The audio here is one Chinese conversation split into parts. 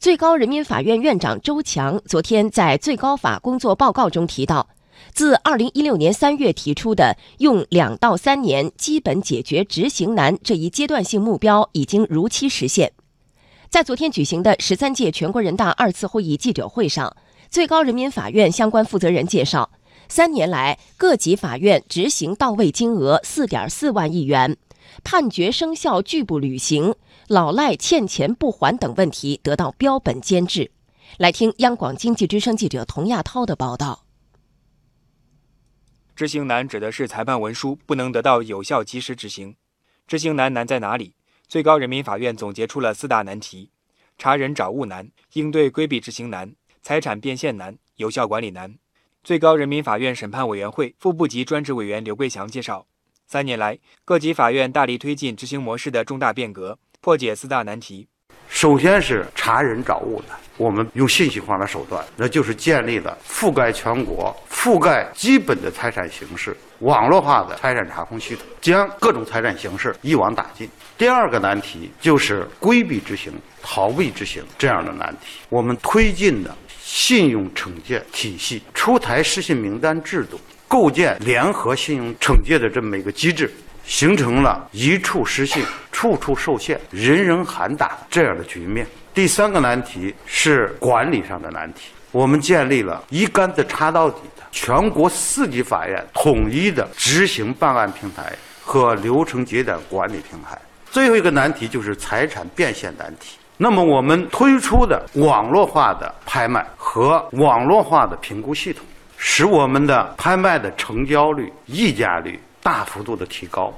最高人民法院院长周强昨天在最高法工作报告中提到，自2016年3月提出的用两到三年基本解决执行难这一阶段性目标已经如期实现。在昨天举行的十三届全国人大二次会议记者会上，最高人民法院相关负责人介绍，三年来各级法院执行到位金额四点四万亿元，判决生效拒不履行、老赖欠钱不还等问题得到标本兼治。来听央广经济之声记者童亚涛的报道。执行难指的是裁判文书不能得到有效及时执行。执行难难在哪里？最高人民法院总结出了四大难题：查人找物难、应对规避执行难、财产变现难、有效管理难。最高人民法院审判委员会副部级专职委员刘桂祥介绍，三年来，各级法院大力推进执行模式的重大变革，破解四大难题。首先是查人找物的，我们用信息化的手段，那就是建立了覆盖全国、覆盖基本的财产形式、网络化的财产查控系统，将各种财产形式一网打尽。第二个难题就是规避执行、逃避执行这样的难题，我们推进的信用惩戒体系，出台失信名单制度，构建联合信用惩戒的这么一个机制。形成了一处失信，处处受限，人人喊打这样的局面。第三个难题是管理上的难题，我们建立了一竿子插到底的全国四级法院统一的执行办案平台和流程节点管理平台。最后一个难题就是财产变现难题。那么我们推出的网络化的拍卖和网络化的评估系统，使我们的拍卖的成交率、溢价率。大幅度的提高，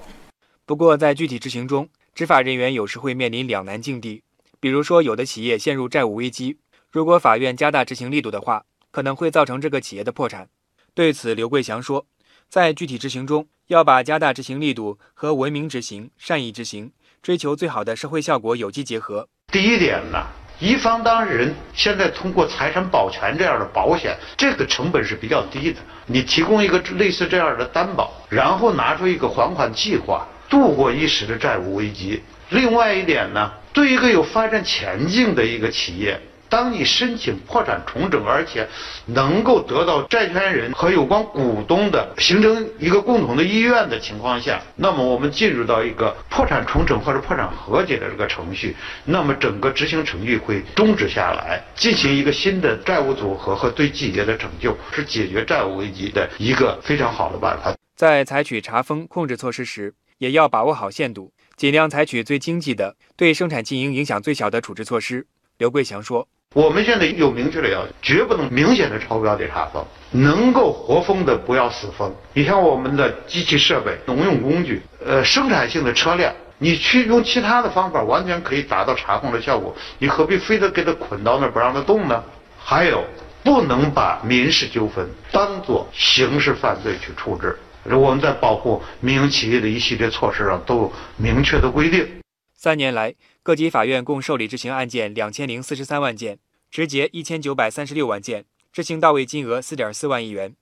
不过在具体执行中，执法人员有时会面临两难境地。比如说，有的企业陷入债务危机，如果法院加大执行力度的话，可能会造成这个企业的破产。对此，刘桂祥说，在具体执行中，要把加大执行力度和文明执行、善意执行、追求最好的社会效果有机结合。第一点呢。一方当事人现在通过财产保全这样的保险，这个成本是比较低的。你提供一个类似这样的担保，然后拿出一个还款计划，度过一时的债务危机。另外一点呢，对一个有发展前景的一个企业。当你申请破产重整，而且能够得到债权人和有关股东的形成一个共同的意愿的情况下，那么我们进入到一个破产重整或者破产和解的这个程序，那么整个执行程序会终止下来，进行一个新的债务组合和对企业的拯救，是解决债务危机的一个非常好的办法。在采取查封控制措施时，也要把握好限度，尽量采取最经济的、对生产经营影响最小的处置措施。刘桂祥说。我们现在有明确的要求，绝不能明显的超标的查封，能够活封的不要死封。你像我们的机器设备、农用工具，呃，生产性的车辆，你去用其他的方法，完全可以达到查控的效果。你何必非得给它捆到那儿不让它动呢？还有，不能把民事纠纷当做刑事犯罪去处置。我们在保护民营企业的一系列措施上都有明确的规定。三年来。各级法院共受理执行案件两千零四十三万件，执结一千九百三十六万件，执行到位金额四点四万亿元。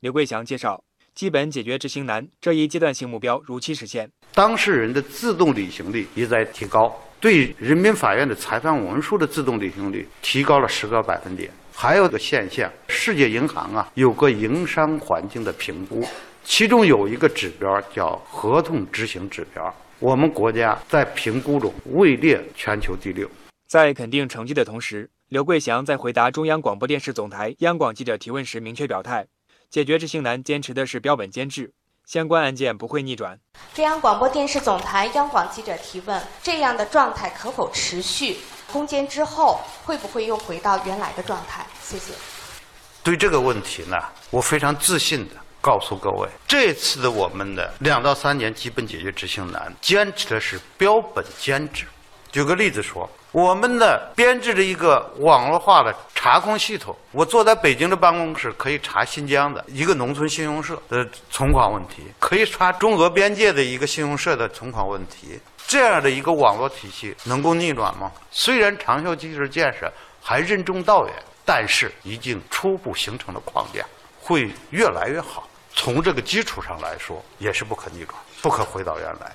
刘桂祥介绍，基本解决执行难这一阶段性目标如期实现，当事人的自动履行率也在提高，对人民法院的裁判文书的自动履行率提高了十个百分点。还有个现象，世界银行啊有个营商环境的评估，其中有一个指标叫合同执行指标。我们国家在评估中位列全球第六。在肯定成绩的同时，刘桂祥在回答中央广播电视总台央广记者提问时明确表态：解决执行难，坚持的是标本兼治，相关案件不会逆转。中央广播电视总台央广记者提问：这样的状态可否持续？攻坚之后会不会又回到原来的状态？谢谢。对这个问题呢，我非常自信的。告诉各位，这次的我们的两到三年基本解决执行难，坚持的是标本兼治。举个例子说，我们的编制的一个网络化的查控系统，我坐在北京的办公室可以查新疆的一个农村信用社的存款问题，可以查中俄边界的一个信用社的存款问题。这样的一个网络体系能够逆转吗？虽然长效机制建设还任重道远，但是已经初步形成了框架，会越来越好。从这个基础上来说，也是不可逆转，不可回到原来。